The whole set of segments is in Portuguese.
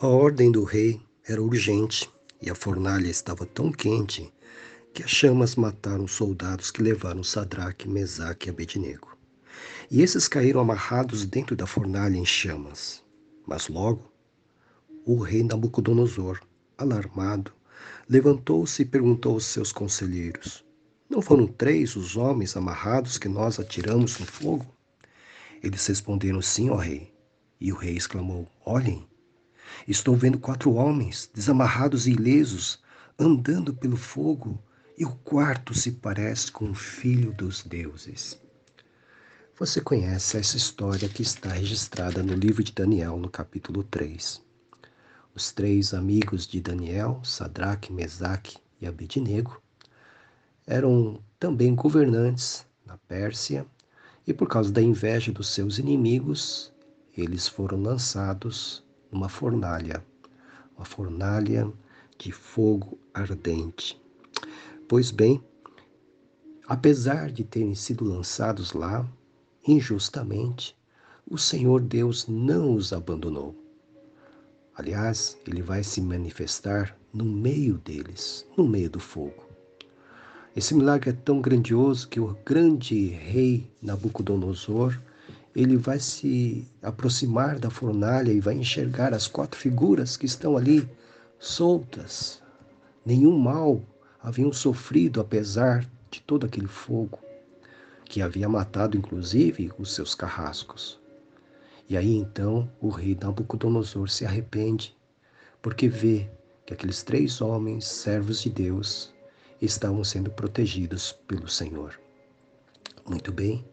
A ordem do rei era urgente e a fornalha estava tão quente que as chamas mataram os soldados que levaram Sadraque, Mesaque e Abednego. E esses caíram amarrados dentro da fornalha em chamas. Mas logo o rei Nabucodonosor, alarmado, levantou-se e perguntou aos seus conselheiros: Não foram três os homens amarrados que nós atiramos no fogo? Eles responderam: Sim, ó rei. E o rei exclamou: Olhem, Estou vendo quatro homens, desamarrados e ilesos, andando pelo fogo, e o quarto se parece com o filho dos deuses. Você conhece essa história que está registrada no livro de Daniel, no capítulo 3. Os três amigos de Daniel, Sadraque, Mesaque e Abednego, eram também governantes na Pérsia e por causa da inveja dos seus inimigos, eles foram lançados uma fornalha, uma fornalha de fogo ardente. Pois bem, apesar de terem sido lançados lá injustamente, o Senhor Deus não os abandonou. Aliás, ele vai se manifestar no meio deles, no meio do fogo. Esse milagre é tão grandioso que o grande rei Nabucodonosor ele vai se aproximar da fornalha e vai enxergar as quatro figuras que estão ali soltas. Nenhum mal haviam sofrido apesar de todo aquele fogo que havia matado inclusive os seus carrascos. E aí então o rei Nabucodonosor se arrepende, porque vê que aqueles três homens, servos de Deus, estavam sendo protegidos pelo Senhor. Muito bem,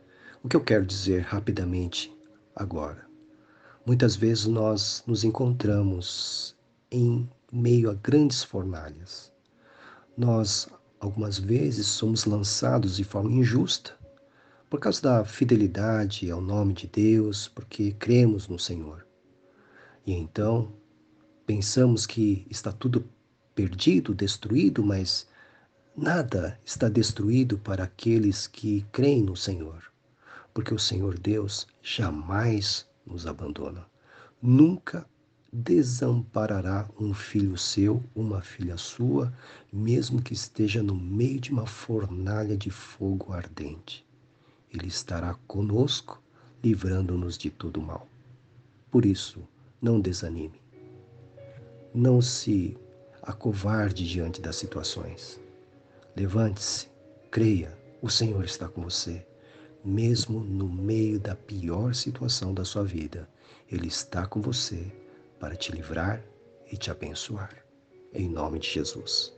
o que eu quero dizer rapidamente agora? Muitas vezes nós nos encontramos em meio a grandes fornalhas. Nós, algumas vezes, somos lançados de forma injusta por causa da fidelidade ao nome de Deus, porque cremos no Senhor. E então pensamos que está tudo perdido, destruído, mas nada está destruído para aqueles que creem no Senhor porque o Senhor Deus jamais nos abandona. Nunca desamparará um filho seu, uma filha sua, mesmo que esteja no meio de uma fornalha de fogo ardente. Ele estará conosco, livrando-nos de todo mal. Por isso, não desanime. Não se acovarde diante das situações. Levante-se, creia, o Senhor está com você mesmo no meio da pior situação da sua vida, Ele está com você para te livrar e te abençoar. Em nome de Jesus.